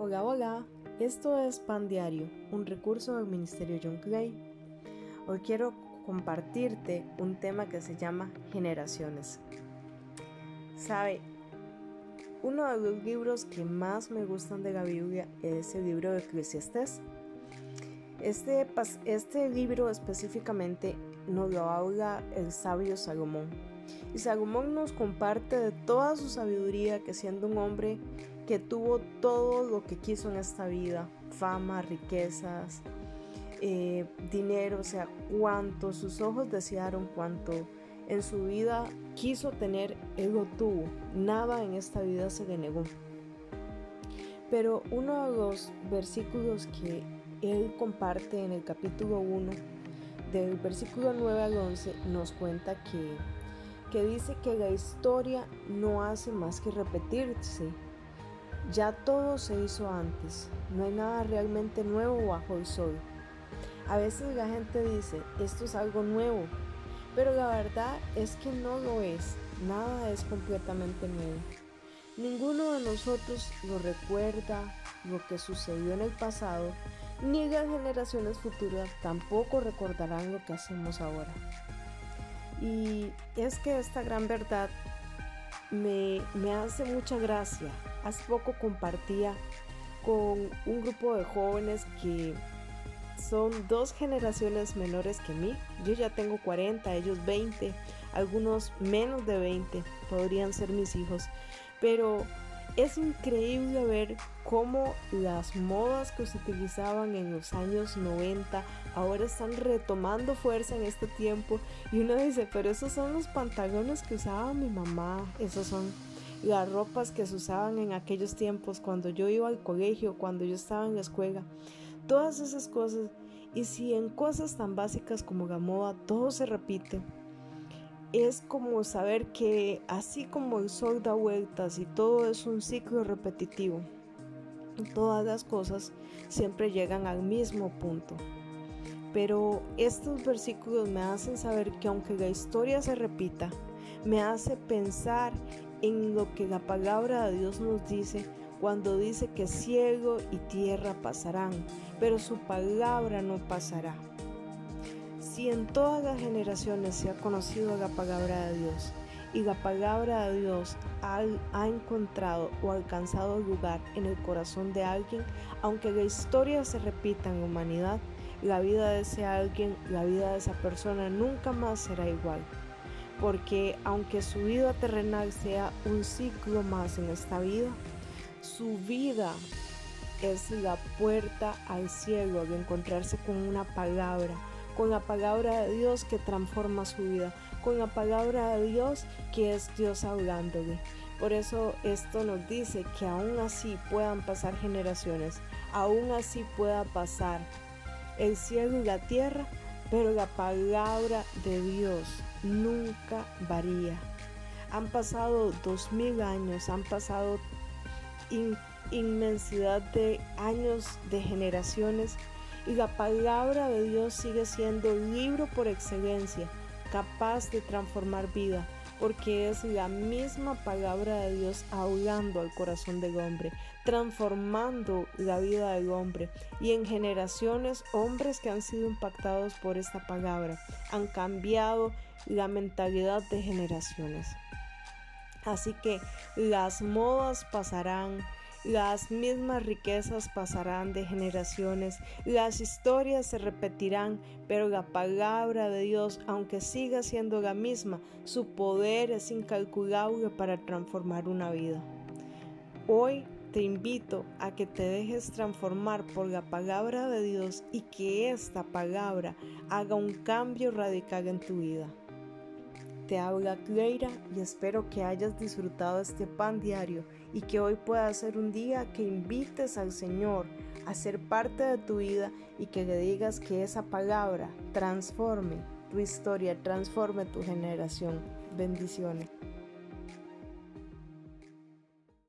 Hola, hola, esto es Pan Diario, un recurso del Ministerio John Clay. Hoy quiero compartirte un tema que se llama generaciones. Sabe, uno de los libros que más me gustan de la Biblia es el libro de Eclesiastes. Este, este libro específicamente nos lo habla el sabio Salomón. Y Salomón nos comparte de toda su sabiduría que siendo un hombre que tuvo todo lo que quiso en esta vida, fama, riquezas, eh, dinero, o sea, cuanto sus ojos desearon, cuanto en su vida quiso tener, él lo tuvo. Nada en esta vida se le negó. Pero uno de los versículos que él comparte en el capítulo 1, del versículo 9 al 11, nos cuenta que, que dice que la historia no hace más que repetirse ya todo se hizo antes, no hay nada realmente nuevo bajo el sol. A veces la gente dice, esto es algo nuevo, pero la verdad es que no lo es, nada es completamente nuevo. Ninguno de nosotros lo recuerda lo que sucedió en el pasado, ni las generaciones futuras tampoco recordarán lo que hacemos ahora. Y es que esta gran verdad me, me hace mucha gracia Poco compartía con un grupo de jóvenes que son dos generaciones menores que mí. Yo ya tengo 40, ellos 20, algunos menos de 20 podrían ser mis hijos. Pero es increíble ver cómo las modas que se utilizaban en los años 90 ahora están retomando fuerza en este tiempo. Y uno dice, pero esos son los pantalones que usaba mi mamá, esos son las ropas que se usaban en aquellos tiempos, cuando yo iba al colegio, cuando yo estaba en la escuela, todas esas cosas. Y si en cosas tan básicas como la todo se repite, es como saber que así como el sol da vueltas y todo es un ciclo repetitivo, todas las cosas siempre llegan al mismo punto. Pero estos versículos me hacen saber que aunque la historia se repita, me hace pensar en lo que la palabra de Dios nos dice cuando dice que cielo y tierra pasarán, pero su palabra no pasará. Si en todas las generaciones se ha conocido la palabra de Dios y la palabra de Dios ha, encontrado o alcanzado lugar en el corazón de alguien, aunque la historia se repita en humanidad, la vida de ese alguien, la vida de esa persona nunca más será igual porque aunque su vida terrenal sea un ciclo más en esta vida, su vida es la puerta al cielo de encontrarse con una palabra, con la palabra de Dios que transforma su vida, con la palabra de Dios que es Dios hablándole. Por eso esto nos dice que aún así puedan pasar generaciones, aún así pueda pasar el cielo y la tierra, pero la palabra de Dios nunca varía. Han pasado dos mil años, han pasado inmensidad de años, de generaciones, y la palabra de Dios sigue siendo libro por excelencia, capaz de transformar vida, porque es la misma palabra de Dios hablando al corazón del hombre, transformando la vida del hombre. Y en generaciones, hombres que han sido impactados por esta palabra han cambiado la mentalidad de generaciones. Así que las modas pasarán, las mismas riquezas pasarán de generaciones, las historias se repetirán, pero la palabra de Dios, aunque siga siendo la misma, su poder es incalculable para transformar una vida. Hoy te invito a que te dejes transformar por la palabra de Dios y que esta palabra haga un cambio radical en tu vida. Te habla Cleira y espero que hayas disfrutado este pan diario y que hoy pueda ser un día que invites al Señor a ser parte de tu vida y que le digas que esa palabra transforme tu historia, transforme tu generación. Bendiciones.